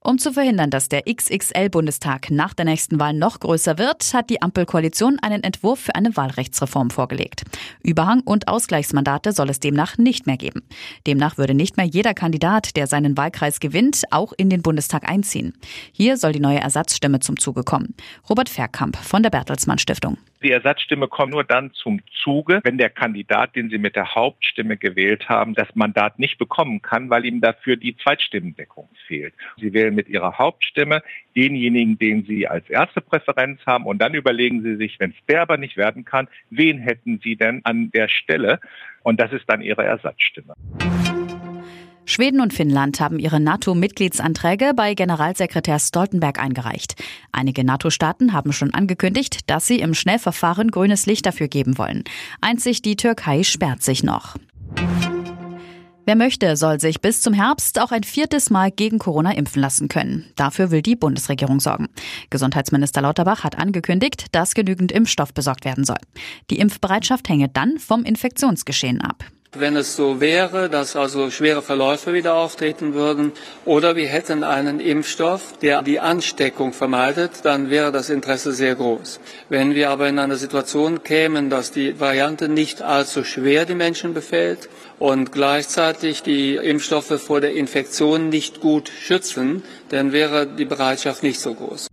Um zu verhindern, dass der XXL-Bundestag nach der nächsten Wahl noch größer wird, hat die Ampelkoalition einen Entwurf für eine Wahlrechtsreform vorgelegt. Überhang- und Ausgleichsmandate soll es demnach nicht mehr geben. Demnach würde nicht mehr jeder Kandidat, der seinen Wahlkreis gewinnt, auch in den Bundestag einziehen. Hier soll die neue Ersatzstimme zum Zuge kommen. Robert Verkamp von der Bertelsmann Stiftung. Die Ersatzstimme kommt nur dann zum Zuge, wenn der Kandidat, den Sie mit der Hauptstimme gewählt haben, das Mandat nicht bekommen kann, weil ihm dafür die Zweitstimmendeckung fehlt. Sie wählen mit Ihrer Hauptstimme denjenigen, den Sie als erste Präferenz haben und dann überlegen Sie sich, wenn es der aber nicht werden kann, wen hätten Sie denn an der Stelle? Und das ist dann Ihre Ersatzstimme. Schweden und Finnland haben ihre NATO-Mitgliedsanträge bei Generalsekretär Stoltenberg eingereicht. Einige NATO-Staaten haben schon angekündigt, dass sie im Schnellverfahren grünes Licht dafür geben wollen. Einzig die Türkei sperrt sich noch. Wer möchte, soll sich bis zum Herbst auch ein viertes Mal gegen Corona impfen lassen können. Dafür will die Bundesregierung sorgen. Gesundheitsminister Lauterbach hat angekündigt, dass genügend Impfstoff besorgt werden soll. Die Impfbereitschaft hänge dann vom Infektionsgeschehen ab. Wenn es so wäre, dass also schwere Verläufe wieder auftreten würden oder wir hätten einen Impfstoff, der die Ansteckung vermeidet, dann wäre das Interesse sehr groß. Wenn wir aber in eine Situation kämen, dass die Variante nicht allzu schwer die Menschen befällt und gleichzeitig die Impfstoffe vor der Infektion nicht gut schützen, dann wäre die Bereitschaft nicht so groß.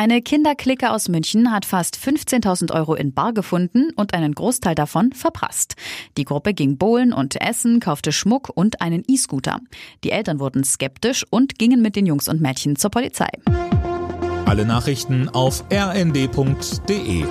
Eine Kinderklicke aus München hat fast 15.000 Euro in Bar gefunden und einen Großteil davon verprasst. Die Gruppe ging bowlen und essen, kaufte Schmuck und einen E-Scooter. Die Eltern wurden skeptisch und gingen mit den Jungs und Mädchen zur Polizei. Alle Nachrichten auf rnd.de